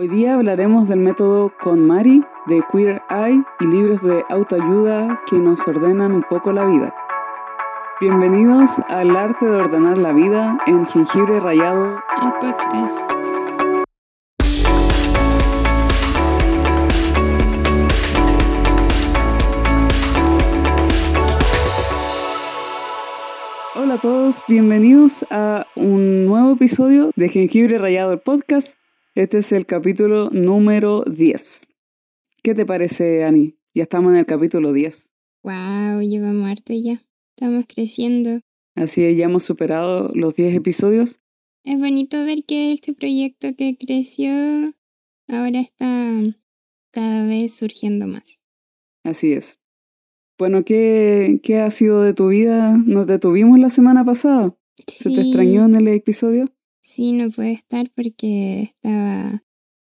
Hoy día hablaremos del método KonMari, de Queer Eye y libros de autoayuda que nos ordenan un poco la vida. Bienvenidos al arte de ordenar la vida en Jengibre Rayado, el podcast. Hola a todos, bienvenidos a un nuevo episodio de Jengibre Rayado, el podcast. Este es el capítulo número 10. ¿Qué te parece, Ani? Ya estamos en el capítulo 10. Wow, llevamos harto ya. Estamos creciendo. Así es, ya hemos superado los 10 episodios. Es bonito ver que este proyecto que creció ahora está cada vez surgiendo más. Así es. Bueno, ¿qué, qué ha sido de tu vida? Nos detuvimos la semana pasada. ¿Se te extrañó en el episodio? Sí, no puede estar porque estaba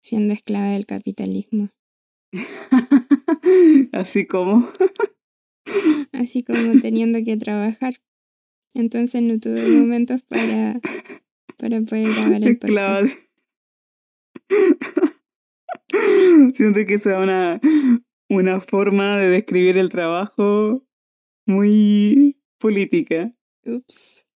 siendo esclava del capitalismo. Así como. Así como teniendo que trabajar. Entonces no tuve momentos para, para poder grabar el de... Siento que sea una, una forma de describir el trabajo muy política. Ups.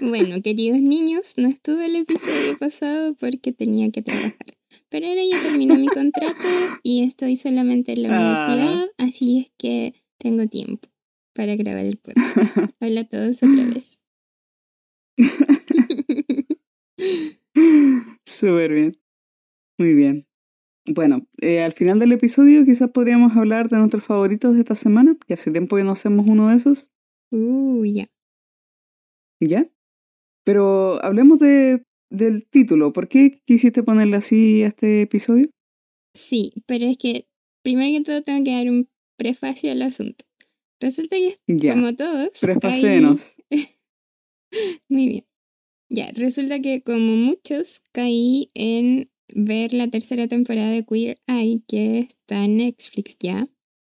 Bueno, queridos niños, no estuve el episodio pasado porque tenía que trabajar. Pero ahora ya terminé mi contrato y estoy solamente en la universidad, así es que tengo tiempo para grabar el podcast. Hola a todos otra vez. Súper bien. Muy bien. Bueno, eh, al final del episodio quizás podríamos hablar de nuestros favoritos de esta semana, que hace tiempo que no hacemos uno de esos. Uh, ya. ¿Ya? Pero hablemos de, del título. ¿Por qué quisiste ponerle así a este episodio? Sí, pero es que primero que todo tengo que dar un prefacio al asunto. Resulta que, como todos. Prefacenos. Muy bien. Ya, resulta que como muchos caí en ver la tercera temporada de Queer Eye que está en Netflix ya.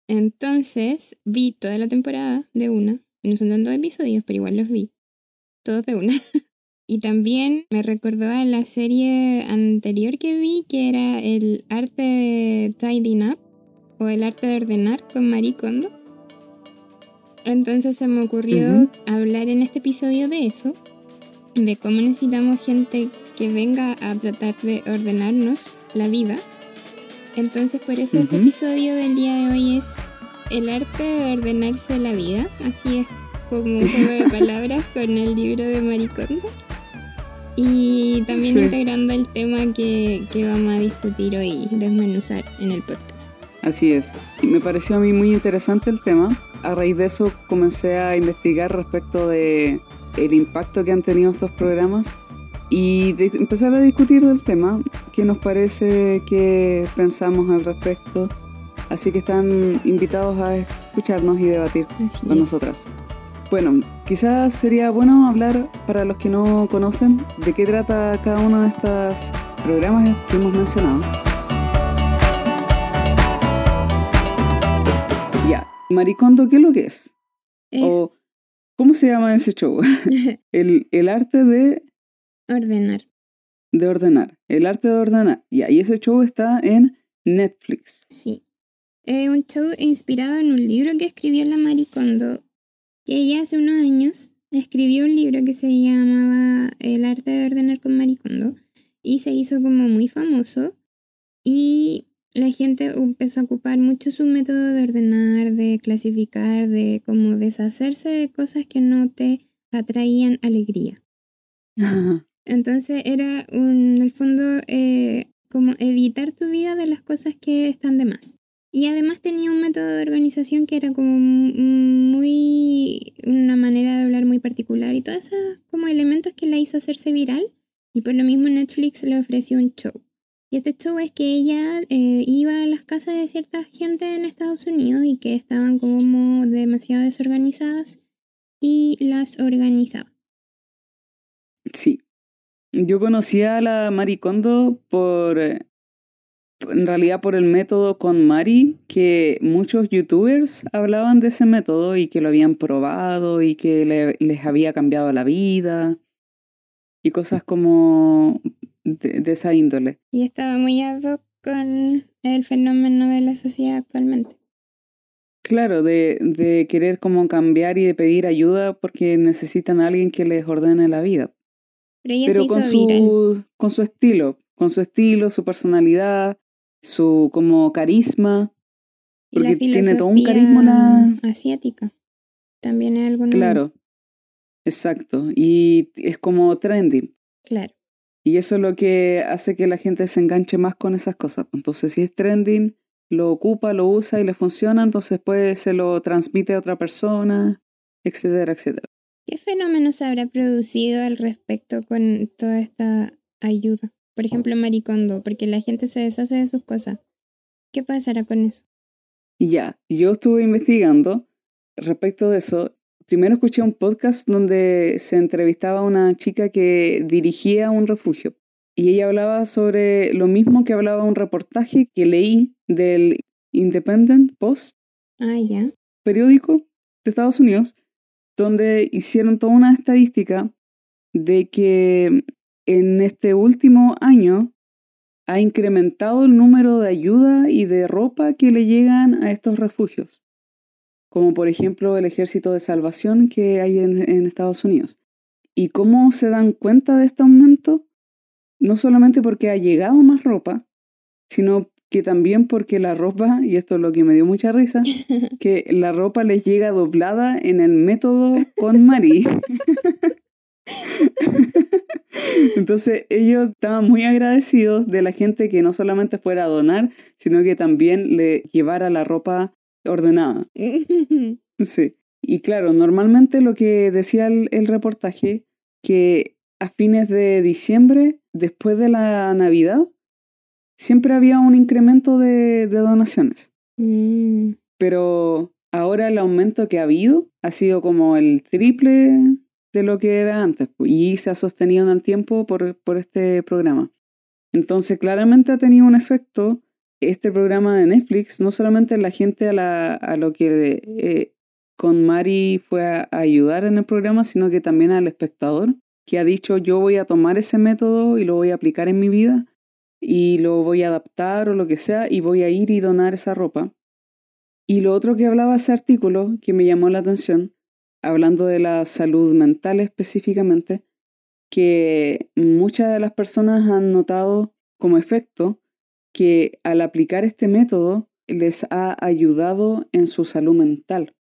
Entonces vi toda la temporada de una. No son tantos episodios, pero igual los vi todos de una. y también me recordó a la serie anterior que vi, que era el arte de tidying up o el arte de ordenar con Marie Kondo. Entonces se me ocurrió hablar en este episodio de eso, de cómo necesitamos gente que venga a tratar de ordenarnos la vida. Entonces por eso este episodio del día de hoy es el arte de ordenarse la vida, así es como un juego de palabras con el libro de Maricondo. Y también integrando el tema que, que vamos a discutir hoy, desmenuzar en el podcast. Así es. Y me pareció a mí muy interesante el tema. A raíz de eso comencé a investigar respecto de el impacto que han tenido estos programas y de empezar a discutir del tema, qué nos parece, qué pensamos al respecto. Así que están invitados a escucharnos y debatir con nosotras. Bueno, quizás sería bueno hablar para los que no conocen de qué trata cada uno de estos programas que hemos mencionado. Ya, Maricondo, ¿qué es lo que es? O, ¿cómo se llama ese show? el, el arte de... Ordenar. De ordenar. El arte de ordenar. Ya, y ese show está en Netflix. Sí. Es un show inspirado en un libro que escribió la Maricondo ella hace unos años escribió un libro que se llamaba El arte de ordenar con Maricondo y se hizo como muy famoso y la gente empezó a ocupar mucho su método de ordenar, de clasificar, de como deshacerse de cosas que no te atraían alegría. Entonces era un, en el fondo eh, como evitar tu vida de las cosas que están de más. Y además tenía un método de organización que era como muy, una manera de hablar muy particular y todos esos como elementos que la hizo hacerse viral. Y por lo mismo Netflix le ofreció un show. Y este show es que ella eh, iba a las casas de cierta gente en Estados Unidos y que estaban como demasiado desorganizadas y las organizaba. Sí. Yo conocía a la Maricondo por eh, en realidad por el método con Mari, que muchos youtubers hablaban de ese método y que lo habían probado y que les había cambiado la vida y cosas como de, esa índole. Y estaba muy ad hoc con el fenómeno de la sociedad actualmente. Claro, de, de querer como cambiar y de pedir ayuda porque necesitan a alguien que les ordene la vida. Pero, con, su, con su estilo, con su estilo, su personalidad, su como carisma. Porque tiene todo un carisma asiática. También es algo Claro. Exacto. Y es como trendy. Claro. Y eso es lo que hace que la gente se enganche más con esas cosas. Entonces, si es trending, lo ocupa, lo usa y le funciona, entonces después se lo transmite a otra persona, etcétera, etcétera. ¿Qué fenómeno se habrá producido al respecto con toda esta ayuda? Por ejemplo, Maricondo, porque la gente se deshace de sus cosas. ¿Qué pasará con eso? Ya, yo estuve investigando respecto de eso primero escuché un podcast donde se entrevistaba a una chica que dirigía un refugio y ella hablaba sobre lo mismo que hablaba un reportaje que leí del Independent Post, ah, periódico de Estados Unidos, donde hicieron toda una estadística de que en este último año ha incrementado el número de ayuda y de ropa que le llegan a estos refugios como por ejemplo el ejército de salvación que hay en, Estados Unidos. ¿Y cómo se dan cuenta de este aumento? No solamente porque ha llegado más ropa, sino que también porque la ropa, y esto es lo que me dio mucha risa, que la ropa les llega doblada en el método con Mari. Entonces ellos estaban muy agradecidos de la gente que no solamente fuera a donar, sino que también le llevara la ropa ordenada. sí. Y claro, normalmente lo que decía el, reportaje, que a fines de diciembre, después de la Navidad, siempre había un incremento de, donaciones. Mm. Pero ahora el aumento que ha habido ha sido como el triple de lo que era antes y se ha sostenido en el tiempo por, por este programa. Entonces claramente ha tenido un efecto este programa de Netflix, no solamente la gente a, la, a lo que eh, con Mari fue a, ayudar en el programa, sino que también al espectador, que ha dicho yo voy a tomar ese método y lo voy a aplicar en mi vida y lo voy a adaptar o lo que sea y voy a ir y donar esa ropa. Y lo otro que hablaba ese artículo que me llamó la atención, hablando de la salud mental específicamente, que muchas de las personas han notado como efecto que al aplicar este método les ha ayudado en su salud mental.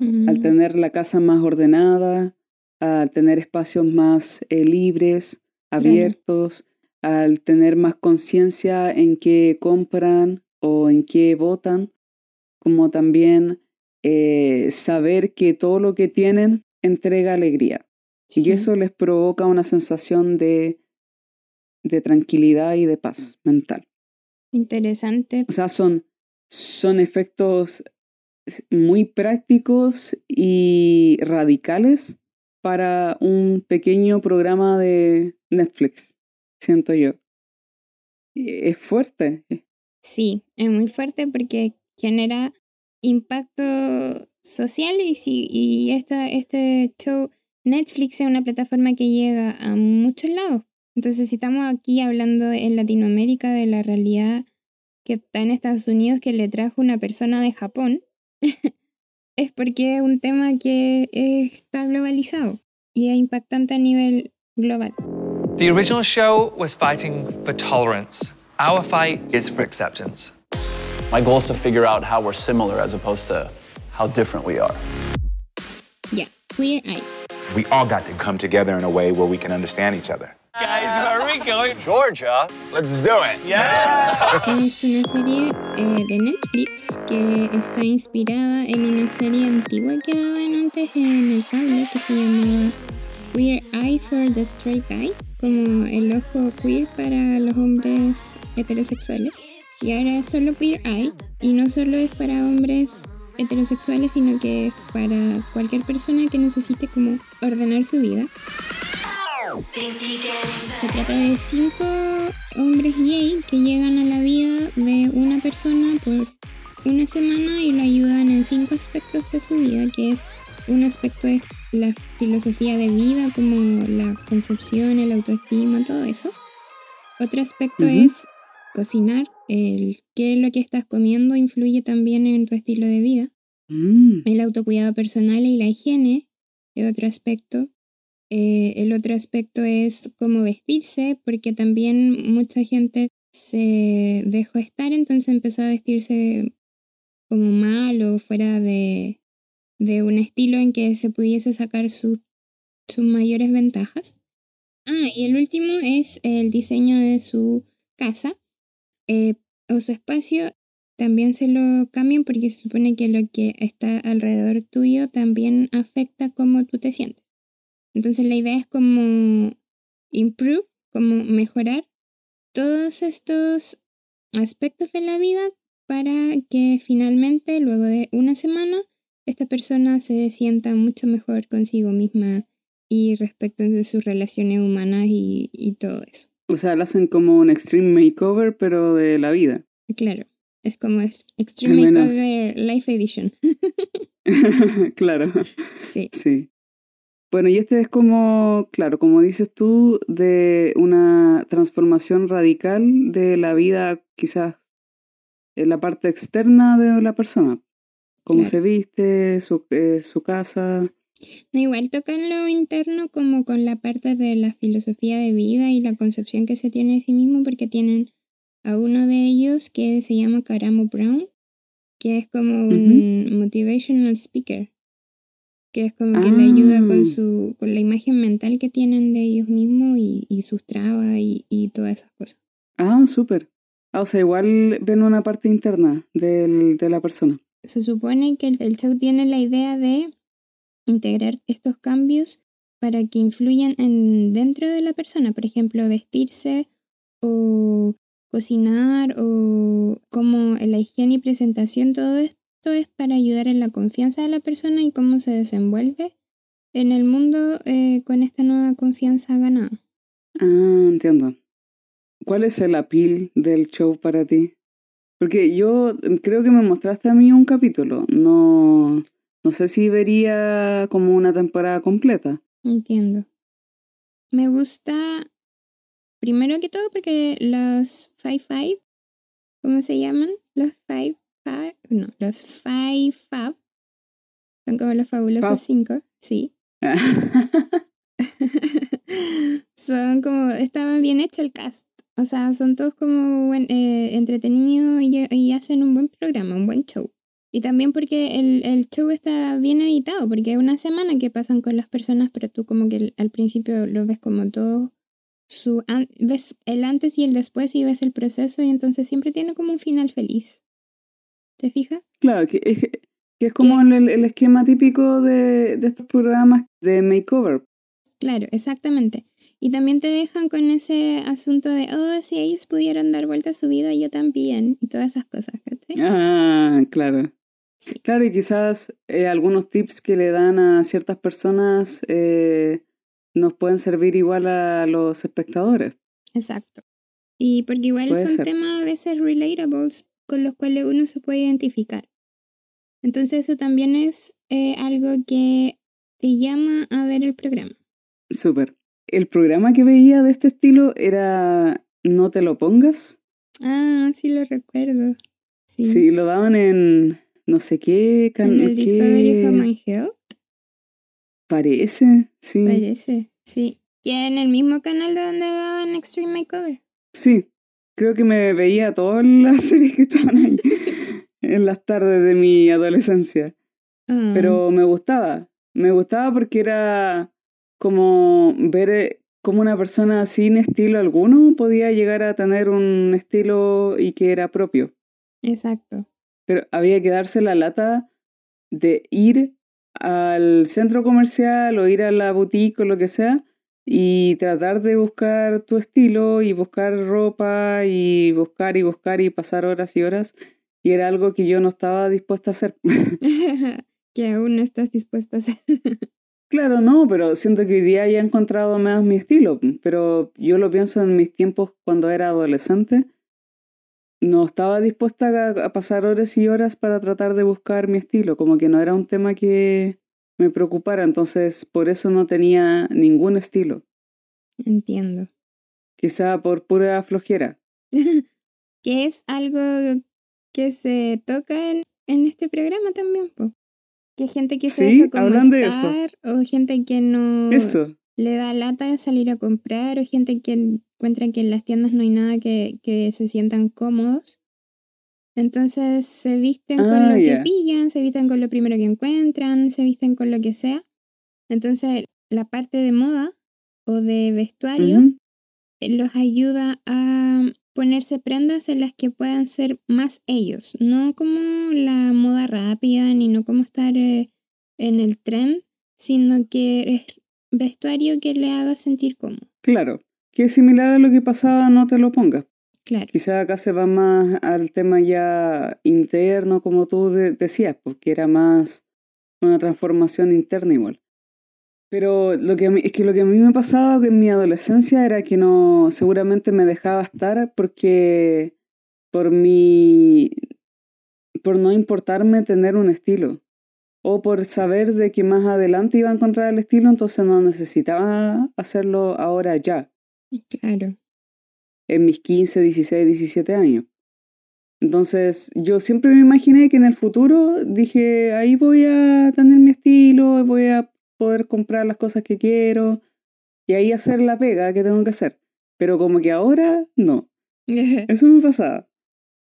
Al tener la casa más ordenada, al tener espacios más eh, libres, abiertos, al tener más conciencia en qué compran o en qué votan, como también eh, saber que todo lo que tienen entrega alegría. Y eso les provoca una sensación de, de tranquilidad y de paz mental. Interesante. O sea, son, son efectos muy prácticos y radicales para un pequeño programa de Netflix, siento yo. Es fuerte. Sí, es muy fuerte porque genera impacto social y, si, y esta, este show Netflix es una plataforma que llega a muchos lados. Entonces, si estamos aquí hablando en Latinoamérica de la realidad que está en Estados Unidos que le trajo una persona de Japón, es porque es un tema que está globalizado y es impactante a nivel global. The original show was fighting for tolerance. Our fight is for acceptance. My goal is to figure out how we're similar as opposed to how different we are. Yeah, Queer Eye. We all got to come together in a way where we can understand each other. Guys, where are we going? Georgia, let's do it. Yeah! Es una serie eh, de Netflix que está inspirada en una serie antigua que daban antes en el cable que se llamaba Queer Eye for the Straight Guy, como el ojo queer para los hombres heterosexuales. Y ahora es solo Queer Eye, y no solo es para hombres heterosexuales, sino que es para cualquier persona que necesite como ordenar su vida. Se trata de cinco hombres gay que llegan a la vida de una persona por una semana y lo ayudan en cinco aspectos de su vida, que es un aspecto es la filosofía de vida, como la concepción, el autoestima, todo eso. Otro aspecto Ujú. es cocinar. El qué lo que estás comiendo influye también en tu estilo de vida. Mm, El autocuidado personal y la higiene es otro aspecto. Eh, el otro aspecto es cómo vestirse, porque también mucha gente se dejó estar, entonces empezó a vestirse como mal o fuera de, de un estilo en que se pudiese sacar su- sus mayores ventajas. Ah, y el último es el diseño de su casa eh, o su espacio. También se lo cambian porque se supone que lo que está alrededor tuyo también afecta cómo tú te sientes. Entonces la idea es como improve, como mejorar todos estos aspectos de la vida para que finalmente, luego de una semana, esta persona se sienta mucho mejor consigo misma y respecto de sus relaciones humanas y, y todo eso. O sea, lo hacen como un extreme makeover, pero de la vida. Claro, es como es- Extreme Al menos- Makeover Life Edition. claro, sí, sí. Bueno, y este es como, claro, como dices tú, de una transformación radical de la vida, quizás en la parte externa de la persona. Cómo Claro. se viste, su, eh, su casa. No, igual tocan lo interno como con la parte de la filosofía de vida y la concepción que se tiene de sí mismo porque tienen a uno de ellos que se llama Karamo Brown, que es como un motivational speaker, que es como que le ayuda con Ah. su con la imagen mental que tienen de ellos mismos y, y sus trabas y, y todas esas cosas. Ah, súper. Ah, o sea, igual ven una parte interna del, de la persona. Se supone que el, el show tiene la idea de integrar estos cambios para que influyan en dentro de la persona, por ejemplo, vestirse o cocinar o como la higiene y presentación, todo esto es para ayudar en la confianza de la persona y cómo se desenvuelve en el mundo eh, con esta nueva confianza ganada. Ah, entiendo. ¿Cuál es el appeal del show para ti? Porque yo mm, creo que me mostraste a mí un capítulo. No, no sé si vería como una temporada completa. Entiendo. Me gusta, primero que todo, porque los Five Five, ¿cómo se llaman? Los Five Five, no, los Five Fab, son como los fabulosos Fab. cinco, sí. son como, estaba bien hecho el cast. O sea, son todos como buen, eh, entretenidos y, y hacen un buen programa, un buen show. Y también porque el, el show está bien editado, porque es una semana que pasan con las personas, pero tú como que al principio lo ves como todo, su an- ves el antes y el después y ves el proceso y entonces siempre tiene como un final feliz. ¿Te fijas? Claro, que es, que es como el, el esquema típico de, de estos programas de makeover. Claro, exactamente. Y también te dejan con ese asunto de, oh, si ellos pudieran dar vuelta a su vida, yo también, y todas esas cosas, ¿cachai? Ah, claro. Claro, y quizás eh, algunos tips que le dan a ciertas personas eh, nos pueden servir igual a los espectadores. Exacto. Y porque igual Puede son ser. temas a veces relatables con los cuales uno se puede identificar. Entonces eso también es eh, algo que te llama a ver el programa. Súper. El programa que veía de este estilo era No te lo pongas. Ah, sí lo recuerdo. Sí. Sí, lo daban en no sé qué en canal. el Discovery Health, Parece, sí. parece. Sí. Y en el mismo canal de donde daban Extreme Makeover. Sí, creo que me veía todas las series que estaban ahí en las tardes de mi adolescencia. Ah, Pero me gustaba. Me gustaba porque era como ver eh, cómo una persona sin estilo alguno podía llegar a tener un estilo y que era propio. Exacto. Pero había que darse la lata de ir al centro comercial o ir a la boutique o lo que sea y tratar de buscar tu estilo y buscar ropa y buscar y buscar y pasar horas y horas. Y era algo que yo no estaba dispuesta a hacer. que aún no estás dispuesta a hacer. Claro, no, pero siento que hoy día ya he encontrado más mi estilo. Pero yo lo pienso en mis tiempos cuando era adolescente. No estaba dispuesta a, pasar horas y horas para tratar de buscar mi estilo. Como que no era un tema que me preocupara. Entonces, por eso no tenía ningún estilo. Entiendo. Quizá por pura flojera. que es algo que se toca en, en este programa también, po. Que gente que se Sí, deja de eso. o gente que no Eso. Le da lata de salir a comprar, o gente que encuentra que en las tiendas no hay nada que, que se sientan cómodos. Entonces se visten con Ah, lo que pillan, se visten con lo primero que encuentran, se visten con lo que sea. Entonces la parte de moda o de vestuario los ayuda a ponerse prendas en las que puedan ser más ellos, no como la moda rápida ni no como estar eh, en el tren, sino que es vestuario que le haga sentir cómodo. Claro. Que es similar a lo que pasaba, no te lo pongas. Claro, Quizá acá se va más al tema ya interno, como tú de- decías, porque era más una transformación interna igual. Pero lo que a mí, es que lo que a mí me pasaba en mi adolescencia era que no, seguramente me dejaba estar porque por mi, por no importarme tener un estilo. O por saber de que más adelante iba a encontrar el estilo, entonces no necesitaba hacerlo ahora ya claro. en mis 15, 16, 17 años. Entonces, yo siempre me imaginé que en el futuro dije, ahí voy a tener mi estilo, voy a poder comprar las cosas que quiero y ahí hacer la pega que tengo que hacer. Pero como que ahora, no. Eso me pasaba.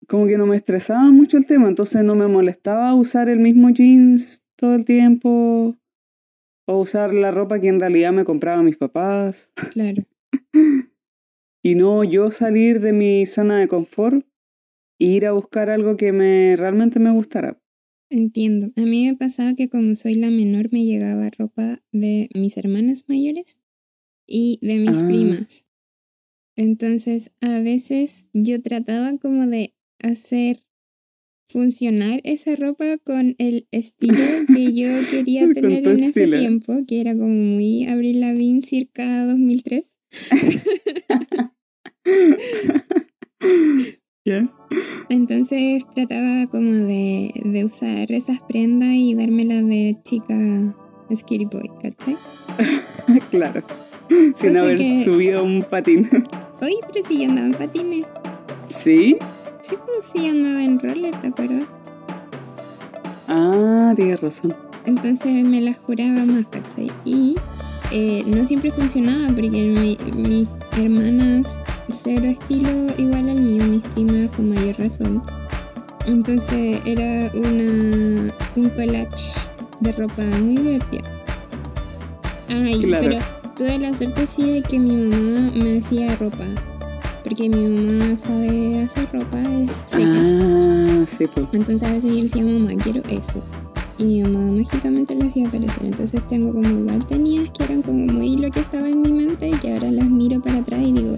Como que no me estresaba mucho el tema, entonces no me molestaba usar el mismo jeans todo el tiempo o usar la ropa que en realidad me compraban mis papás. claro. y no yo salir de mi zona de confort e ir a buscar algo que me realmente me gustara. Entiendo. A mí me pasaba que como soy la menor me llegaba ropa de mis hermanas mayores y de mis Ah. primas. Entonces a veces yo trataba como de hacer funcionar esa ropa con el estilo que yo quería tener en ese estilo. tiempo, que era como muy Avril Lavigne circa 2003. ¿Ya? Entonces trataba como de, de usar esas prendas y dármelas de chica Skitty Boy, ¿cachai? claro. Sin Cosa haber que- subido un patín. Oye, pero si yo andaba en patines. ¿Sí? Sí, pues sí, andaba en roller, ¿te acuerdas? Ah, tienes razón. Entonces me las juraba más, ¿cachai? Y eh, no siempre funcionaba porque mi- mis hermanas cero estilo igual al mío, mis primas con mayor razón. Entonces era una, un collage de ropa muy divertida. Ay, Claro. pero tuve la suerte sí de que mi mamá me hacía ropa. Porque mi mamá sabe hacer ropa, seca. Ah, sí, pues. Entonces a veces yo decía, mamá, quiero eso. Y mi mamá mágicamente lo hacía aparecer. Entonces tengo como igual tenías que eran como muy lo que estaba en mi mente y que ahora las miro para atrás y digo,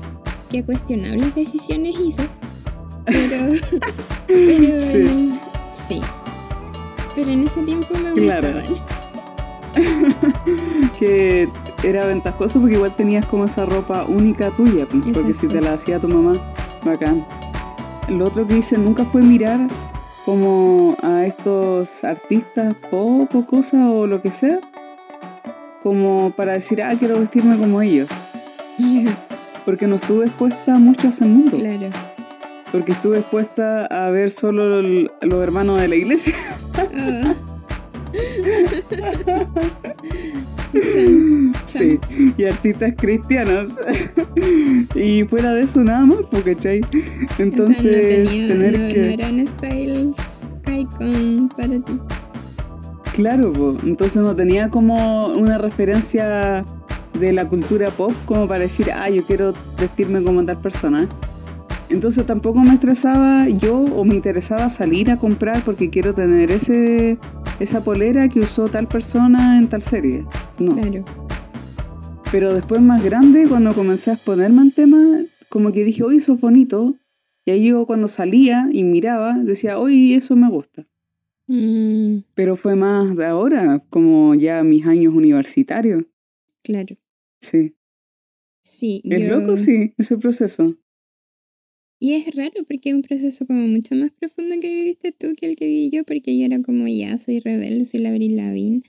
qué cuestionables decisiones hizo. Pero, pero Sí. sí. Pero en ese tiempo me Claro. gustaban. que era ventajoso porque igual tenías como esa ropa única tuya, pues, porque si te la hacía tu mamá, bacán. Lo otro que hice nunca fue mirar como a estos artistas pop o cosas o lo que sea, como para decir, ah, quiero vestirme como ellos. Porque no estuve expuesta mucho a ese mundo. claro. Porque estuve expuesta a ver solo el- los hermanos de la iglesia. Sí, y artistas cristianos. y fuera de eso nada más, ¿cachai? Entonces, o sea, no, tenía, tener no, que... no eran styles icon para ti. Claro, po. entonces no tenía como una referencia de la cultura pop como para decir, ah, yo quiero vestirme como tal persona. Entonces tampoco me estresaba yo o me interesaba salir a comprar porque quiero tener ese esa polera que usó tal persona en tal serie. No. Claro. Pero después más grande, cuando comencé a exponerme al tema, como que dije, eso es bonito. Y ahí yo cuando salía y miraba, decía, oye, eso me gusta. Mm, Pero fue más de ahora, como ya mis años universitarios. claro. Sí. Sí, Es yo- loco, sí, ese proceso. Y es raro porque es un proceso como mucho más profundo que viviste tú que el que viví yo, porque yo era como ya, soy rebelde, soy la Lavigne,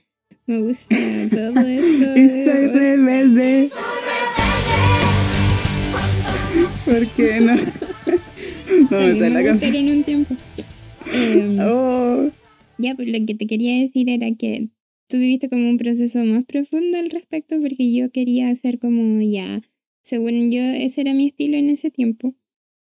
me gusta todo esto. Y soy rebelde. Porque no, no me sale la canción. gustaron un tiempo. Em, Oh, Ya, pues lo que te quería decir era que tú viviste como un proceso más profundo al respecto porque yo quería hacer como ya, según yo, ese era mi estilo en ese tiempo.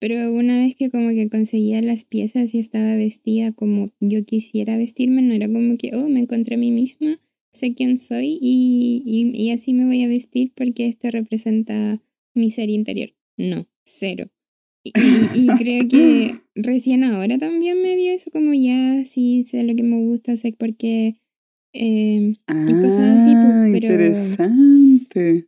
Pero una vez que como que conseguía las piezas y estaba vestida como yo quisiera vestirme, no era como que, oh, me encontré a mí misma, sé quién soy y, y, y así me voy a vestir porque esto representa mi ser interior. No, cero. Y, creo que recién ahora también me dio eso como ya, sí, sé lo que me gusta, sé por qué. eh, y cosas así, pues, ah, pero, interesante.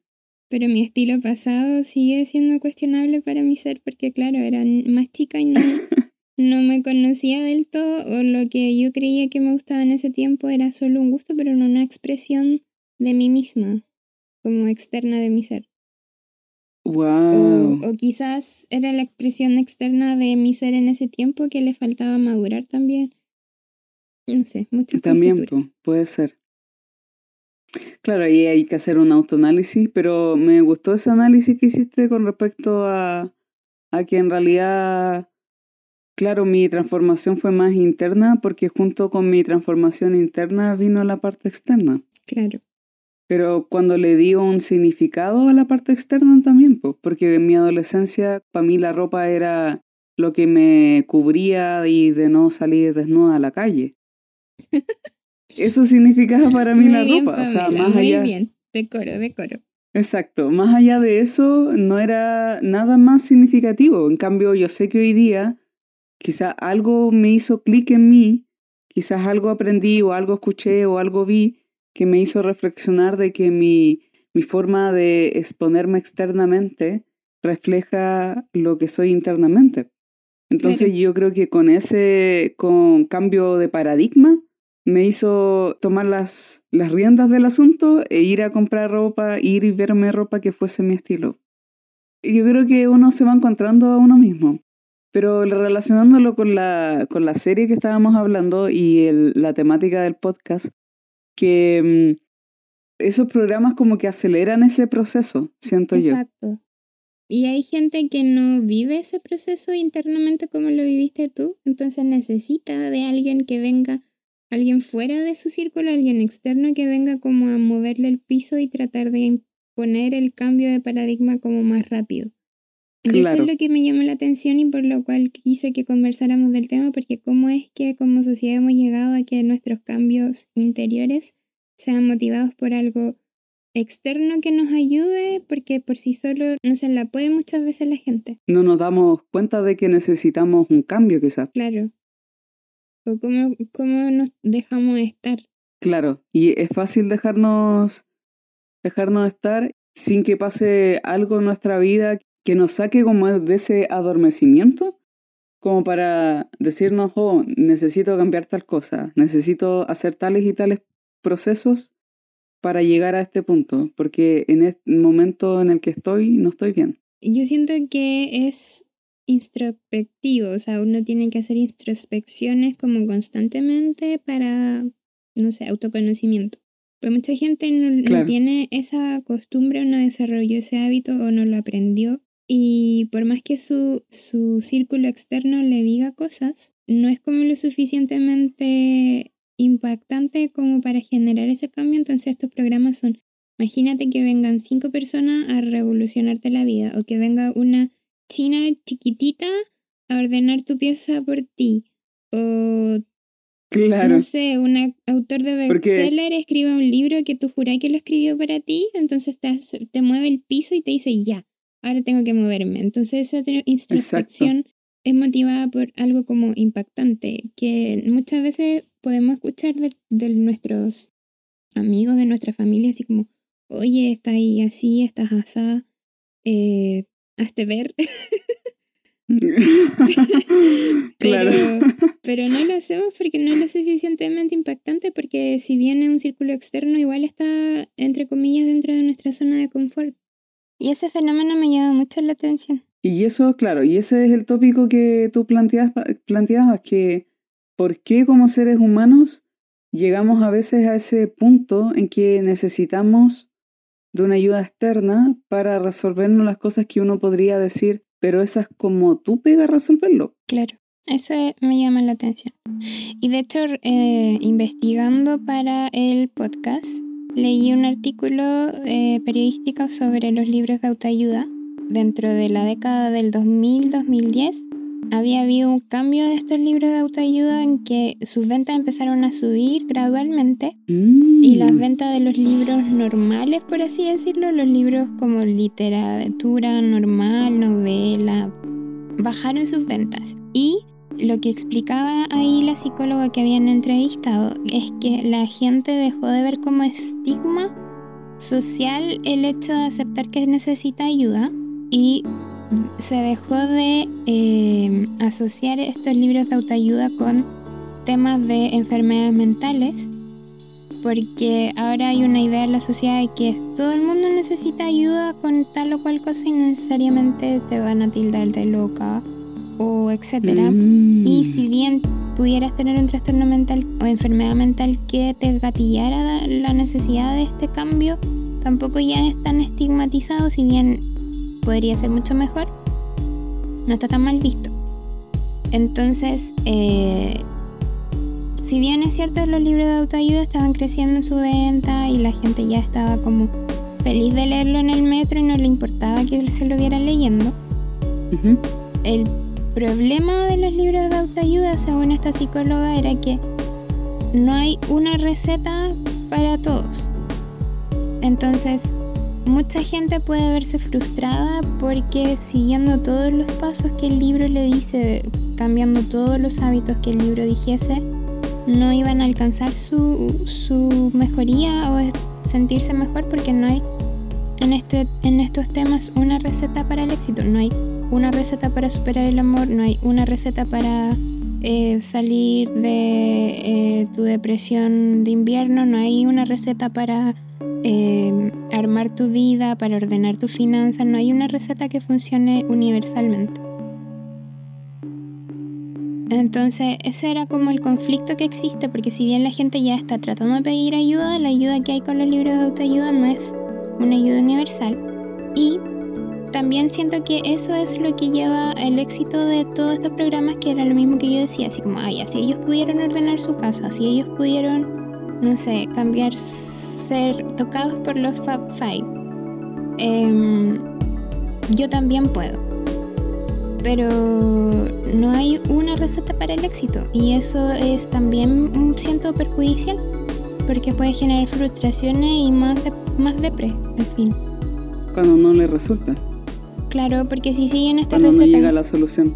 Pero mi estilo pasado sigue siendo cuestionable para mi ser porque claro, era más chica y no, no me conocía del todo o lo que yo creía que me gustaba en ese tiempo era solo un gusto, pero no una expresión de mí misma, como externa de mi ser. O, Wow. o quizás era la expresión externa de mi ser en ese tiempo que le faltaba madurar también. No sé, muchas También po, puede ser. Claro, ahí hay que hacer un autoanálisis, pero me gustó ese análisis que hiciste con respecto a, a que en realidad, claro, mi transformación fue más interna porque junto con mi transformación interna vino la parte externa. Claro, Pero cuando le digo un significado a la parte externa también, pues, porque en mi adolescencia para mí la ropa era lo que me cubría y de no salir desnuda a la calle. Eso significaba para mí muy la bien, ropa, o sea, Pamela, más muy allá. bien. Decoro, decoro. Exacto, más allá de eso no era nada más significativo. En cambio, yo sé que hoy día quizás algo me hizo clic en mí, quizás algo aprendí o algo escuché o algo vi que me hizo reflexionar de que mi, mi forma de exponerme externamente refleja lo que soy internamente. Entonces Claro. yo creo que con ese con cambio de paradigma me hizo tomar las, las riendas del asunto e ir a comprar ropa, ir y verme ropa que fuese mi estilo. Yo creo que uno se va encontrando a uno mismo. Pero relacionándolo con la, con la serie que estábamos hablando y la temática del podcast, que mm, esos programas como que aceleran ese proceso, siento yo. Exacto. Y hay gente que no vive ese proceso internamente como lo viviste tú, entonces necesita de alguien que venga, alguien fuera de su círculo, alguien externo que venga como a moverle el piso y tratar de imponer el cambio de paradigma como más rápido. Y eso Claro. es lo que me llamó la atención y por lo cual quise que conversáramos del tema, porque cómo es que como sociedad hemos llegado a que nuestros cambios interiores sean motivados por algo externo que nos ayude, porque por sí solo no se la puede muchas veces la gente. No nos damos cuenta de que necesitamos un cambio quizás. Claro. O cómo, cómo nos dejamos estar. Claro, y es fácil dejarnos, dejarnos estar sin que pase algo en nuestra vida que nos saque como de ese adormecimiento, como para decirnos, oh, necesito cambiar tal cosa, necesito hacer tales y tales procesos para llegar a este punto, porque en este momento en el que estoy no estoy bien. Yo siento que es introspectivo, o sea, uno tiene que hacer introspecciones como constantemente para, no sé, autoconocimiento. Pero mucha gente no, no tiene esa costumbre o no desarrolló ese hábito o no lo aprendió. Y por más que su, su círculo externo le diga cosas, no es como lo suficientemente impactante como para generar ese cambio. Entonces estos programas son, imagínate que vengan cinco personas a revolucionarte la vida o que venga una china chiquitita a ordenar tu pieza por ti. O Claro, no sé, un autor de bestseller escribe un libro que tú jurás que lo escribió para ti, entonces te, hace- te mueve el piso y te dice ya, ahora tengo que moverme. Entonces esa tr- introspección es motivada por algo como impactante, que muchas veces podemos escuchar de, de nuestros amigos, de nuestra familia, así como, oye, estás ahí así, estás asá, eh, hazte ver. claro. Pero, pero no lo hacemos porque no es lo suficientemente impactante, porque si viene un círculo externo, igual está, entre comillas, dentro de nuestra zona de confort. Y ese fenómeno me llama mucho la atención. Y eso, claro, y ese es el tópico que tú planteas, planteabas, que ¿por qué como seres humanos llegamos a veces a ese punto en que necesitamos de una ayuda externa para resolvernos las cosas que uno podría decir, pero esa es como tú pega a resolverlo. Claro, eso me llama la atención. Y de hecho, eh, investigando para el podcast, leí un artículo eh, periodístico sobre los libros de autoayuda dentro de la década del 2000-2010 había habido un cambio de estos libros de autoayuda en que sus ventas empezaron a subir gradualmente y las Mm. ventas de los libros normales, por así decirlo, los libros como literatura normal, novela, bajaron sus ventas. Y lo que explicaba ahí la psicóloga que habían entrevistado es que la gente dejó de ver como estigma social el hecho de aceptar que necesita ayuda y se dejó de eh, asociar estos libros de autoayuda con temas de enfermedades mentales porque ahora hay una idea en la sociedad de que todo el mundo necesita ayuda con tal o cual cosa y no necesariamente te van a tildar de loca o etcétera. Mm. Y si bien pudieras tener un trastorno mental o enfermedad mental que te gatillara la necesidad de este cambio, tampoco ya es tan estigmatizado, si bien podría ser mucho mejor, no está tan mal visto. Entonces, eh, si bien es cierto los libros de autoayuda estaban creciendo en su venta y la gente ya estaba como feliz de leerlo en el metro y no le importaba que se lo viera leyendo, Ujú. el problema de los libros de autoayuda, según esta psicóloga, era que no hay una receta para todos. Entonces, mucha gente puede verse frustrada porque siguiendo todos los pasos que el libro le dice, cambiando todos los hábitos que el libro dijese, no iban a alcanzar su, su mejoría o sentirse mejor porque no hay en, este, en estos temas una receta para el éxito, no hay una receta para superar el amor, no hay una receta para eh, salir de eh, tu depresión de invierno, no hay una receta para eh, armar tu vida, para ordenar tus finanzas, no hay una receta que funcione universalmente. Entonces, ese era como el conflicto que existe, porque si bien la gente ya está tratando de pedir ayuda, la ayuda que hay con los libros de autoayuda no es una ayuda universal. Y también siento que eso es lo que lleva el éxito de todos estos programas, que era lo mismo que yo decía, así como, ay, si ellos pudieron ordenar su casa, si ellos pudieron, no sé, cambiar, ser tocados por los Fab Five, em, yo también puedo. Pero no hay una receta para el éxito y eso es también un siento perjudicial porque puede generar frustraciones y más, de, más depre, al fin. Cuando no le resulta, Claro, porque si siguen esta cuando no receta, llega la solución.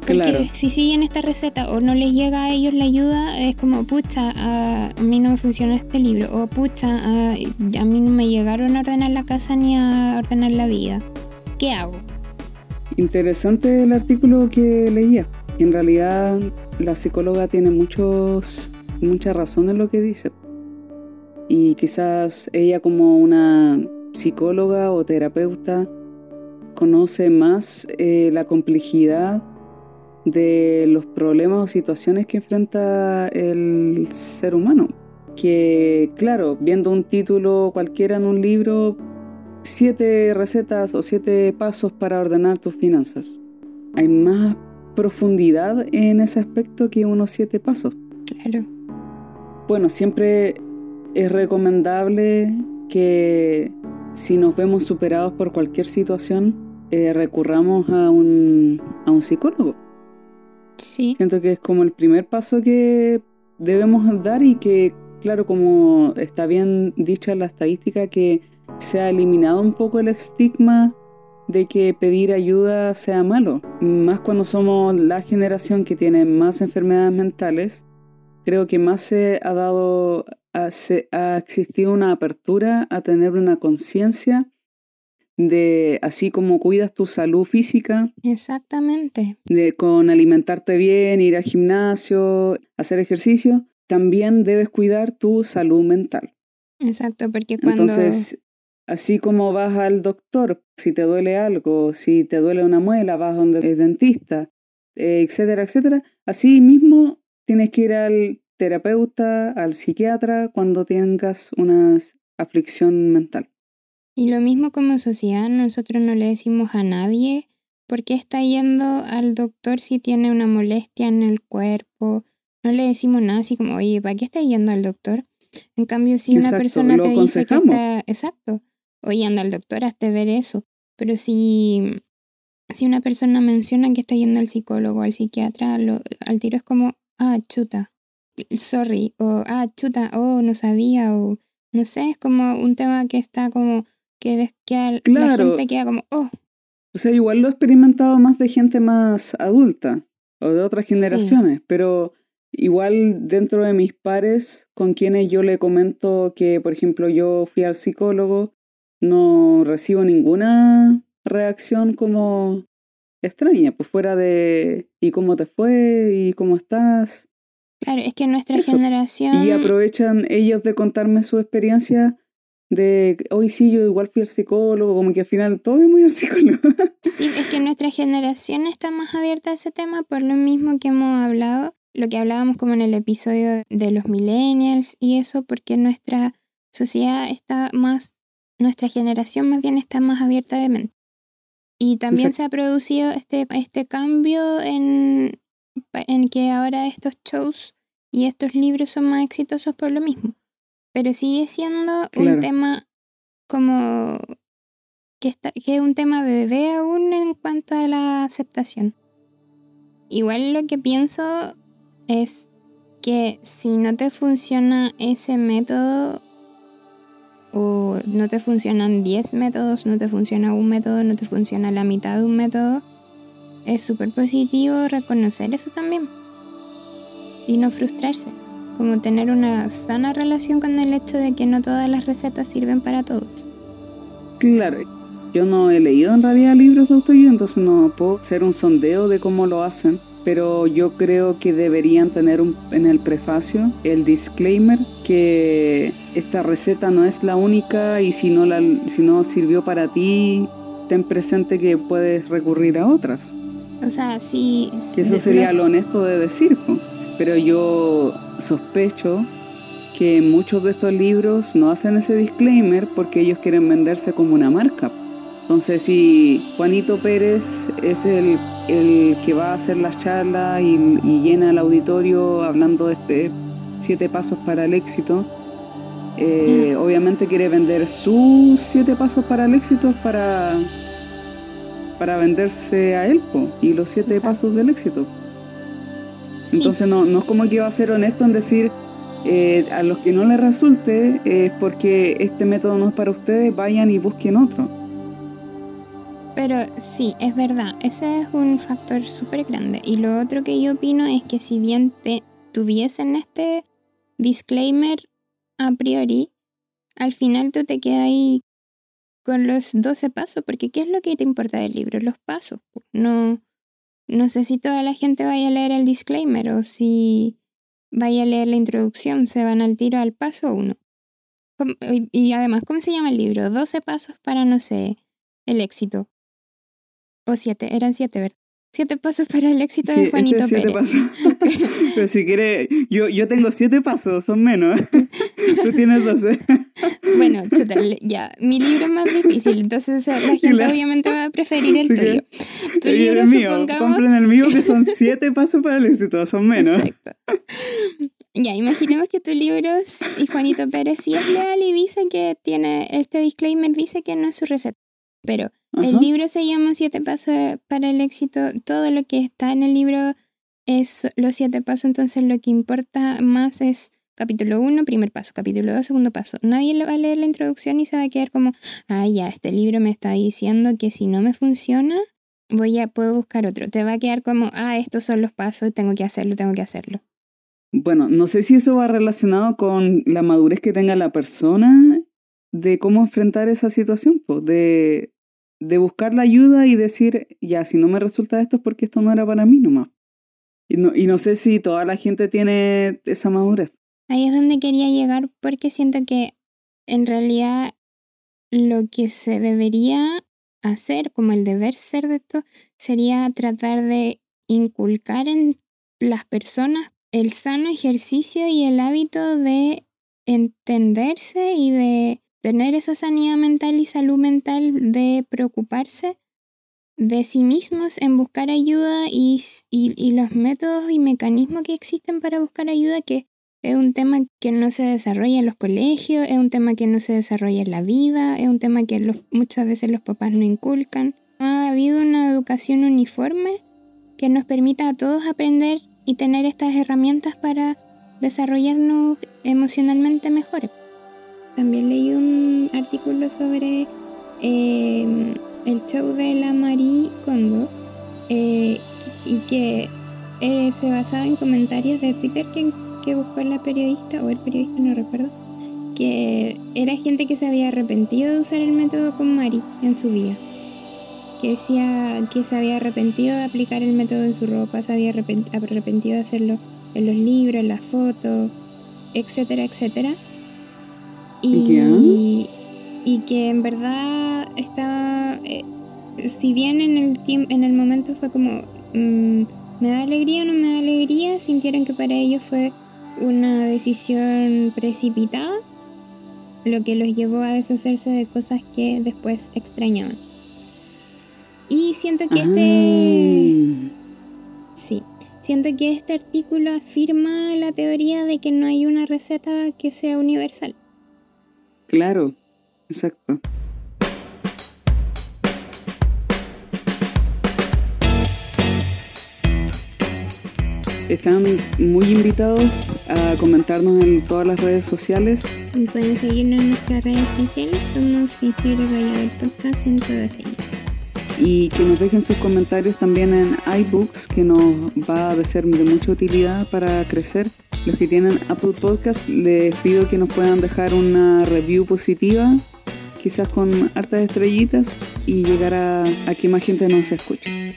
Porque Claro. si siguen esta receta o no les llega a ellos la ayuda, es como, pucha, a mí no me funciona este libro, o pucha, a, a mí no me llegaron a ordenar la casa ni a ordenar la vida. ¿Qué hago? Interesante el artículo que leía. En realidad, la psicóloga tiene muchos, mucha razón en lo que dice. Y quizás ella como una psicóloga o terapeuta conoce más eh, la complejidad de los problemas o situaciones que enfrenta el ser humano. Que claro, viendo un título cualquiera en un libro, siete recetas o siete pasos para ordenar tus finanzas. Hay más profundidad en ese aspecto que unos siete pasos. Claro, Bueno, siempre es recomendable que si nos vemos superados por cualquier situación, eh, recurramos a un, a un psicólogo. Sí, Siento que es como el primer paso que debemos dar y que, claro, como está bien dicha la estadística, que se ha eliminado un poco el estigma de que pedir ayuda sea malo. Más cuando somos la generación que tiene más enfermedades mentales, creo que más se ha dado, se- ha existido una apertura a tener una conciencia de, así como cuidas tu salud física, exactamente. de con alimentarte bien, ir al gimnasio, hacer ejercicio, también debes cuidar tu salud mental. Exacto, porque cuando... Entonces, así como vas al doctor, si te duele algo, si te duele una muela, vas donde el dentista, etcétera, etcétera, así mismo tienes que ir al terapeuta, al psiquiatra cuando tengas una aflicción mental. Y lo mismo como sociedad, nosotros no le decimos a nadie por qué está yendo al doctor si tiene una molestia en el cuerpo. No le decimos nada así como, oye, ¿para qué está yendo al doctor? En cambio, si una persona te dice que está, exacto, oye, anda al doctor, hazte ver eso. Pero si, si una persona menciona que está yendo al psicólogo, al psiquiatra, lo- al tiro es como, ah, chuta, sorry, o ah, chuta, oh, no sabía, o no sé, es como un tema que está como, que, que la gente queda como, oh, O sea, igual lo he experimentado más de gente más adulta o de otras generaciones, pero igual dentro de mis pares con quienes yo le comento que, por ejemplo, yo fui al psicólogo, no recibo ninguna reacción como extraña, pues fuera de ¿y cómo te fue? ¿y cómo estás? claro, es que nuestra Eso. generación... Y aprovechan ellos de contarme su experiencia de hoy sí, yo igual fui al psicólogo, como que al final todo es muy al psicólogo. Sí, es que nuestra generación está más abierta a ese tema por lo mismo que hemos hablado, lo que hablábamos como en el episodio de los millennials y eso, porque nuestra sociedad está más, nuestra generación más bien está más abierta de mente. Y también Exacto. se ha producido este, este cambio en, en que ahora estos shows y estos libros son más exitosos por lo mismo. Pero sigue siendo Claro. un tema como que, está, que es un tema bebé aún en cuanto a la aceptación. Igual lo que pienso es que si no te funciona ese método o no te funcionan 10 métodos, no te funciona un método, no te funciona la mitad de un método, es súper positivo reconocer eso también y no frustrarse, como tener una sana relación con el hecho de que no todas las recetas sirven para todos. Claro, yo no he leído en realidad libros de autoayuda, entonces no puedo hacer un sondeo de cómo lo hacen, pero yo creo que deberían tener un- en el prefacio el disclaimer que esta receta no es la única y si no, la, si no sirvió para ti, ten presente que puedes recurrir a otras. O sea, sí. Eso sería lo- honesto de decir, po. Pero yo sospecho que muchos de estos libros no hacen ese disclaimer porque ellos quieren venderse como una marca. Entonces, si Juanito Pérez es el, el que va a hacer las charlas y, y llena el auditorio hablando de este siete pasos para el éxito, eh, obviamente quiere vender sus siete pasos para el éxito para, para venderse a él po, y los siete Exacto. pasos del éxito. Sí, Entonces no, no es como que va a ser honesto en decir eh, a los que no les resulte es porque este método no es para ustedes, vayan y busquen otro. Pero sí, es verdad, ese es un factor súper grande. Y lo otro que yo opino es que si bien te tuviesen este disclaimer a priori, al final tú te quedas ahí con los 12 pasos, porque ¿qué es lo que te importa del libro? Los pasos. No, no sé si toda la gente vaya a leer el disclaimer o si vaya a leer la introducción, se van al tiro al paso uno. Y además, ¿cómo se llama el libro? 12 pasos para, no sé, el éxito. O siete, eran siete, ¿verdad? Siete pasos para el éxito Sí, de Juanito este es siete Pérez. pasos. Pero si quieres, yo, yo tengo siete pasos, son menos. Tú tienes doce. Bueno, total, ya. Mi libro es más difícil, entonces la gente obviamente va a preferir el que- tuyo. Tu Y libro, el mío, supongamos. compren el mío que son siete pasos para el éxito, son menos. Exacto. Ya, imaginemos que tu libro es- y Juanito Pérez sí es leal y dice que tiene este disclaimer, dice que no es su receta. Pero el libro se llama Siete Pasos para el Éxito. Todo lo que está en el libro es los siete pasos, entonces lo que importa más es capítulo 1, primer paso, capítulo 2, segundo paso. Nadie le va a leer la introducción y se va a quedar como, ah, ya, este libro me está diciendo que si no me funciona, voy a, puedo buscar otro. Te va a quedar como, ah, estos son los pasos, tengo que hacerlo, tengo que hacerlo. Bueno, no sé si eso va relacionado con la madurez que tenga la persona de cómo enfrentar esa situación, po, de, de buscar la ayuda y decir, ya, si no me resulta esto es porque esto no era para mí nomás. Y no, y no sé si toda la gente tiene esa madurez. Ahí es donde quería llegar porque siento que en realidad lo que se debería hacer, como el deber ser de esto, sería tratar de inculcar en las personas el sano ejercicio y el hábito de entenderse y de tener esa sanidad mental y salud mental de preocuparse de sí mismos en buscar ayuda y, y, y los métodos y mecanismos que existen para buscar ayuda, que es un tema que no se desarrolla en los colegios, es un tema que no se desarrolla en la vida, es un tema que muchas veces los papás no inculcan. Ha habido una educación uniforme que nos permita a todos aprender y tener estas herramientas para desarrollarnos emocionalmente mejor. También leí un artículo sobre eh, el show de la Marie Kondo eh, y que eh, se basaba en comentarios de Twitter que, que buscó la periodista, o el periodista no recuerdo, que era gente que se había arrepentido de usar el método con Mari en su vida. Que decía que se había arrepentido de aplicar el método en su ropa, se había arrepentido de hacerlo en los libros, en las fotos, etcétera, etcétera. Y, y que en verdad estaba, eh, si bien en el, en el momento fue como, mm, ¿me da alegría o no me da alegría? Sintieron que para ellos fue una decisión precipitada, lo que los llevó a deshacerse de cosas que después extrañaban. Y siento que este... Sí, siento que este artículo afirma la teoría de que no hay una receta que sea universal. Claro, exacto. Están muy invitados a comentarnos en todas las redes sociales. Pueden seguirnos en nuestras redes sociales, somos Jengibre Rayado Podcast en todas ellas. Y que nos dejen sus comentarios también en iBooks, que nos va a ser de mucha utilidad para crecer. Los que tienen Apple Podcast, les pido que nos puedan dejar una review positiva, quizás con hartas estrellitas, y llegar a, a que más gente nos escuche.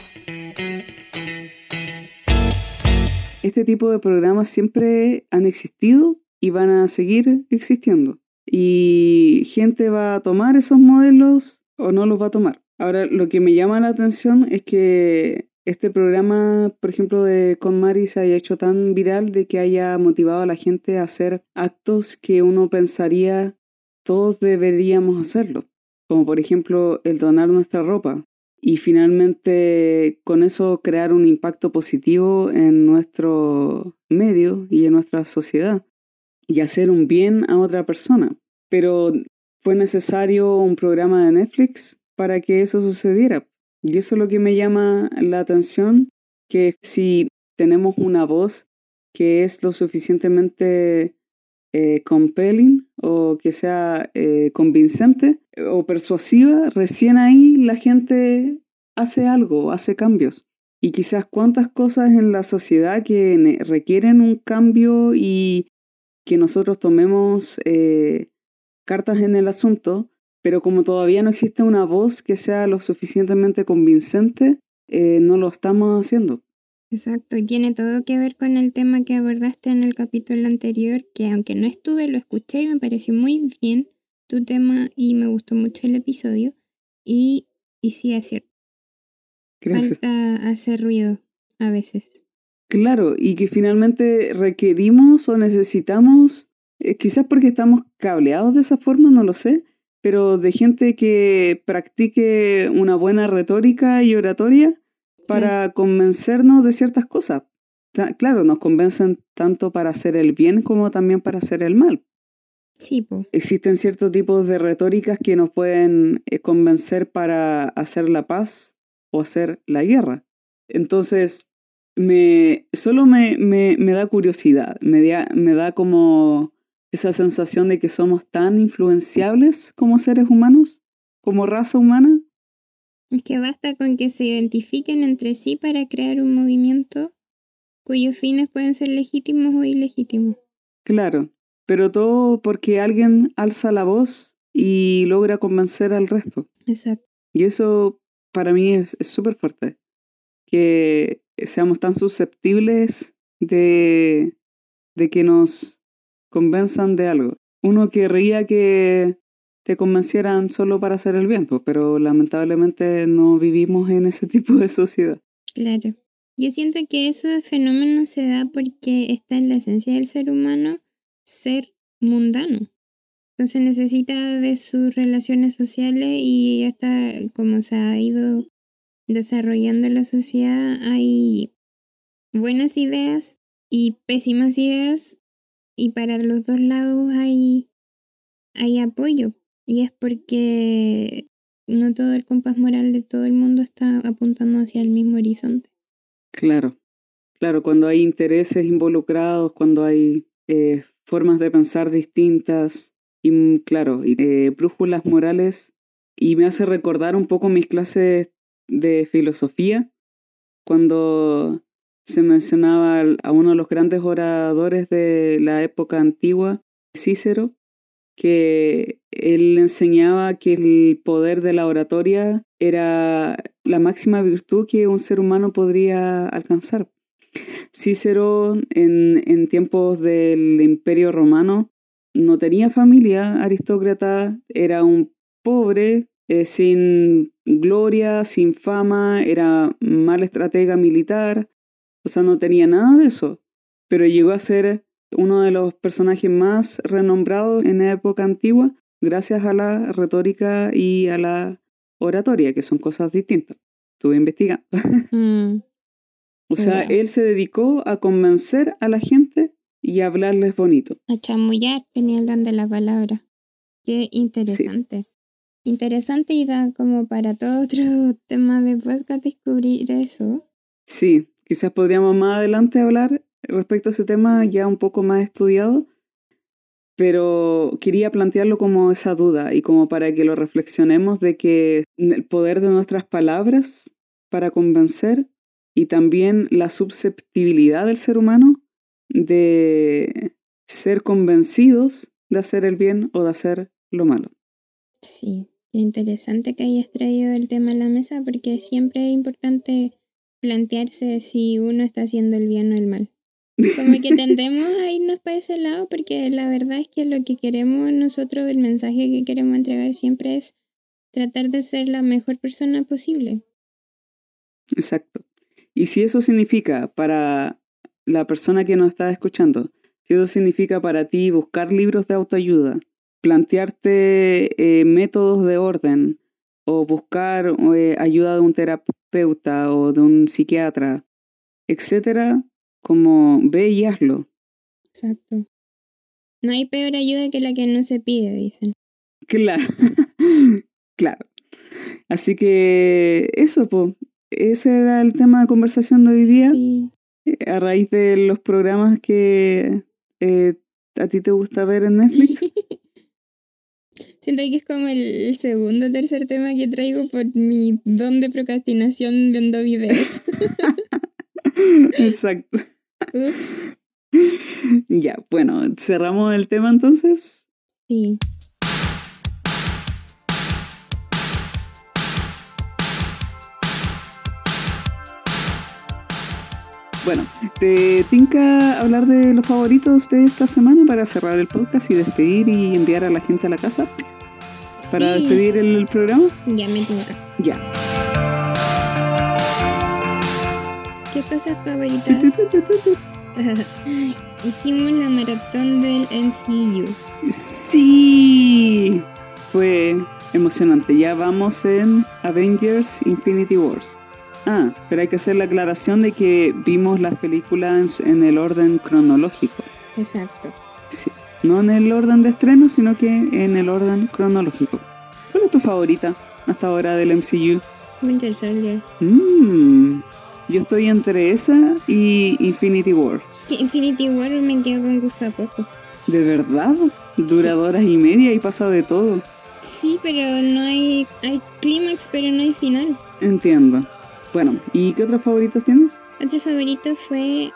Este tipo de programas siempre han existido y van a seguir existiendo. Y gente va a tomar esos modelos o no los va a tomar. Ahora, lo que me llama la atención es que este programa, por ejemplo, de Con Mari se haya hecho tan viral de que haya motivado a la gente a hacer actos que uno pensaría todos deberíamos hacerlo. Como por ejemplo el donar nuestra ropa y finalmente con eso crear un impacto positivo en nuestro medio y en nuestra sociedad y hacer un bien a otra persona. Pero fue necesario un programa de Netflix para que eso sucediera. Y eso es lo que me llama la atención, que si tenemos una voz que es lo suficientemente eh, compelling o que sea eh, convincente o persuasiva, recién ahí la gente hace algo, hace cambios. Y quizás cuántas cosas en la sociedad que requieren un cambio y que nosotros tomemos eh, cartas en el asunto, pero como todavía no existe una voz que sea lo suficientemente convincente, no lo estamos haciendo. Exacto, y tiene todo que ver con el tema que abordaste en el capítulo anterior, que aunque no estuve, lo escuché y me pareció muy bien tu tema y me gustó mucho el episodio. Y, y sí, es cierto. Gracias. Falta hacer ruido a veces. Claro, y que finalmente requerimos o necesitamos, eh, quizás porque estamos cableados de esa forma, no lo sé, pero de gente que practique una buena retórica y oratoria para convencernos de ciertas cosas. Claro, nos convencen tanto para hacer el bien como también para hacer el mal. Sí, po. Existen ciertos tipos de retóricas que nos pueden eh, convencer para hacer la paz o hacer la guerra. Entonces, me, solo me, me, me da curiosidad, me da, me da como esa sensación de que somos tan influenciables como seres humanos, como raza humana, es que basta con que se identifiquen entre sí para crear un movimiento cuyos fines pueden ser legítimos o ilegítimos. Claro, pero todo porque alguien alza la voz y logra convencer al resto. Exacto. Y eso para mí es súper fuerte. Que seamos tan susceptibles de, de que nos convenzan de algo. Uno querría que te convencieran solo para hacer el bien, pues, pero lamentablemente no vivimos en ese tipo de sociedad. Claro. Yo siento que ese fenómeno se da porque está en la esencia del ser humano ser mundano. Entonces necesita de sus relaciones sociales y hasta como se ha ido desarrollando la sociedad hay buenas ideas y pésimas ideas y para los dos lados hay, hay apoyo y es porque no todo el compás moral de todo el mundo está apuntando hacia el mismo horizonte. Claro, claro, cuando hay intereses involucrados, cuando hay eh, formas de pensar distintas y, claro, eh, brújulas morales. Y me hace recordar un poco mis clases de filosofía, cuando se mencionaba a uno de los grandes oradores de la época antigua, Cícero, que él enseñaba que el poder de la oratoria era la máxima virtud que un ser humano podría alcanzar. Cícero en, en tiempos del Imperio Romano no tenía familia aristócrata, era un pobre, eh, sin gloria, sin fama, era mal estratega militar, o sea, no tenía nada de eso, pero llegó a ser uno de los personajes más renombrados en la época antigua gracias a la retórica y a la oratoria, que son cosas distintas. Estuve investigando. Mm, o sea, él se dedicó a convencer a la gente y a hablarles bonito. a chamullar tenía el don de la palabra. Qué interesante. Interesante y da como para todo otro tema de podcast descubrir eso. Sí, quizás podríamos más adelante hablar respecto a ese tema ya un poco más estudiado, pero quería plantearlo como esa duda y como para que lo reflexionemos de que el poder de nuestras palabras para convencer y también la susceptibilidad del ser humano de ser convencidos de hacer el bien o de hacer lo malo. Sí, interesante que hayas traído el tema a la mesa porque siempre es importante plantearse si uno está haciendo el bien o el mal. Como que tendemos a irnos para ese lado porque la verdad es que lo que queremos nosotros, el mensaje que queremos entregar siempre es tratar de ser la mejor persona posible. Exacto. Y si eso significa para la persona que nos está escuchando, si eso significa para ti buscar libros de autoayuda, plantearte eh, métodos de orden o buscar eh, ayuda de un terapeuta o de un psiquiatra, etcétera, como ve y hazlo. Exacto. No hay peor ayuda que la que no se pide, dicen. Claro. claro. Así que eso, po. Ese era el tema de conversación de hoy día. Sí. eh, a raíz de los programas que eh, a ti te gusta ver en Netflix. Siento que es como el segundo o tercer tema que traigo por mi don de procrastinación viendo videos. Exacto. Ya, bueno, cerramos el tema entonces. Sí. Bueno, ¿te tinca hablar de los favoritos de esta semana para cerrar el podcast y despedir y enviar a la gente a la casa? Para Sí. despedir el programa. Ya me tinca. Ya. ¿Qué cosas favoritas? Hicimos la maratón del MCU. Sí, fue emocionante. Ya vamos en Avengers Infinity Wars. Ah, pero hay que hacer la aclaración de que vimos las películas en, el orden cronológico. Exacto. Sí. No en el orden de estreno, sino que en el orden cronológico. ¿Cuál es tu favorita hasta ahora del MCU? Winter Soldier. Mm, yo estoy entre esa y Infinity War. Infinity War me quedo con gusto a poco. ¿De verdad? Dura horas y media y pasa de todo. Sí, pero no hay. Hay clímax, pero no hay final. Entiendo. Bueno, ¿y qué otros favoritos tienes? Otro favorito fue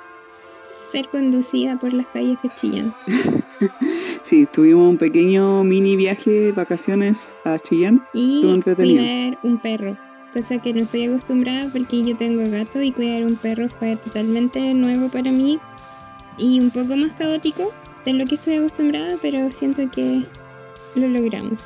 ser conducida por las calles de Chillán. Sí, tuvimos un pequeño mini viaje, vacaciones a Chillán. Y Estuvo entretenido. cuidar un perro. Cosa que no estoy acostumbrada porque yo tengo gato y cuidar un perro fue totalmente nuevo para mí. Y un poco más caótico de lo que estoy acostumbrada, pero siento que lo logramos.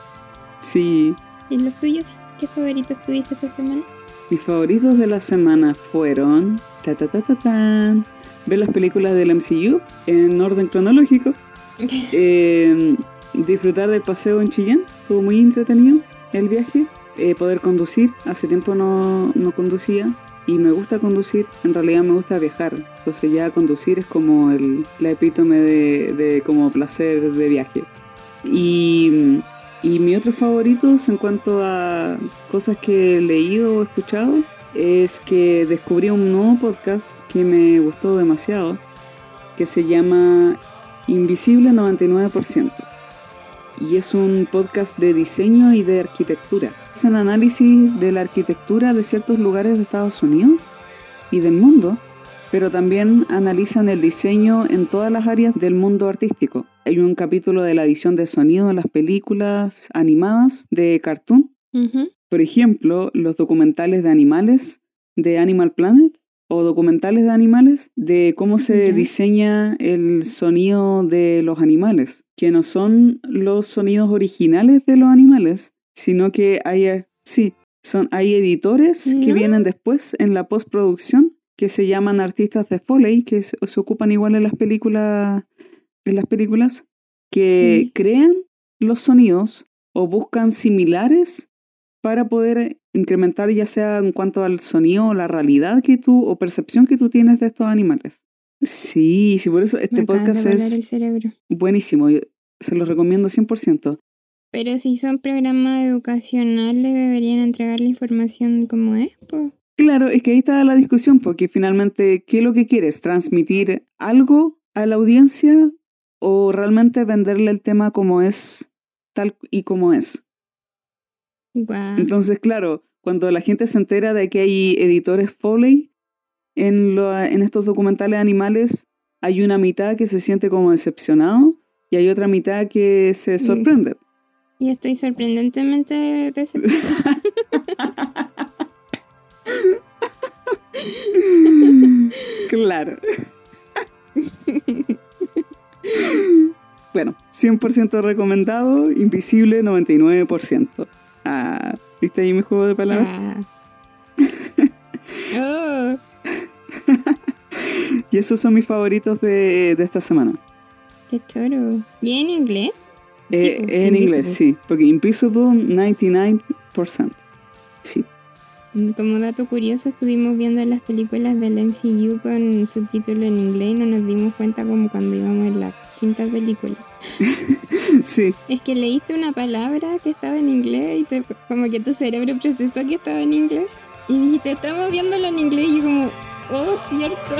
Sí, ¿Y los tuyos? ¿Qué favoritos tuviste esta semana? mis favoritos de la semana fueron... Ta, ta, ta, ta, tan, ver las películas del MCU en orden cronológico. Eh, disfrutar del paseo en Chillán. Estuvo muy entretenido el viaje. Eh, poder conducir. Hace tiempo no, no conducía. Y me gusta conducir. En realidad me gusta viajar. Entonces ya conducir es como el, la epítome de, de como placer de viaje. Y, y mis otros favoritos en cuanto a cosas que he leído o escuchado es que descubrí un nuevo podcast que me gustó demasiado que se llama Invisible 99%. Y es un podcast de diseño y de arquitectura. Hacen análisis de la arquitectura de ciertos lugares de Estados Unidos y del mundo, pero también analizan el diseño en todas las áreas del mundo artístico. Hay un capítulo de la edición de sonido en las películas animadas de Cartoon. Por ejemplo, los documentales de animales de Animal Planet o documentales de animales de cómo se diseña el sonido de los animales, que no son los sonidos originales de los animales, sino que hay, eh, sí, son, hay editores que vienen después en la postproducción que se llaman artistas de Foley, que se, se ocupan igual en las películas, en las películas, que Sí. crean los sonidos o buscan similares para poder incrementar ya sea en cuanto al sonido o la realidad que tú o percepción que tú tienes de estos animales. Sí, sí, por eso este podcast es buenísimo. yo Se lo recomiendo 100%. Pero si son programas educacionales, deberían entregar la información como es, pues. Claro, es que ahí está la discusión, porque finalmente, ¿qué es lo que quieres? ¿Transmitir algo a la audiencia o realmente venderle el tema como es, tal y como es? Entonces, claro, cuando la gente se entera de que hay editores Foley en, lo- en estos documentales animales, hay una mitad que se siente como decepcionado y hay otra mitad que se sorprende. Y estoy sorprendentemente decepcionada. claro. bueno, 100% recomendado, invisible 99%. Ah, ¿viste ahí mi juego de palabras? Ah. Oh, Y esos son mis favoritos de, de esta semana. qué choro. ¿Y en inglés? Eh, pues, en inglés, Invisible. sí, porque Invisible 99%. Sí. Como dato curioso, estuvimos viendo las películas del MCU con subtítulo en inglés y no nos dimos cuenta como cuando íbamos en la quinta película. Sí, Es que leíste una palabra que estaba en inglés y te- como que tu cerebro procesó que estaba en inglés. Y dijiste, estamos viéndolo en inglés y yo como, oh, cierto.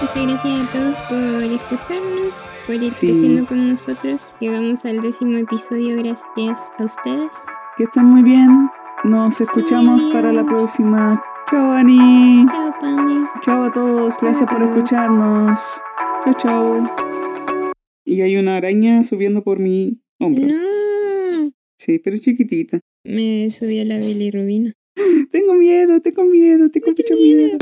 Muchas gracias a todos por escucharnos, por ir Sí. creciendo con nosotros. Llegamos al décimo episodio gracias a ustedes. que estén muy bien. Nos escuchamos para la próxima. Chao, Ani. Chao, Pame. Chao a todos. Gracias por escucharnos. Chao, chao. Y hay una araña subiendo por mi hombro. No, Sí, pero chiquitita. me subió la bilirrubina. Tengo miedo, tengo miedo, tengo Mucho mucho miedo. miedo.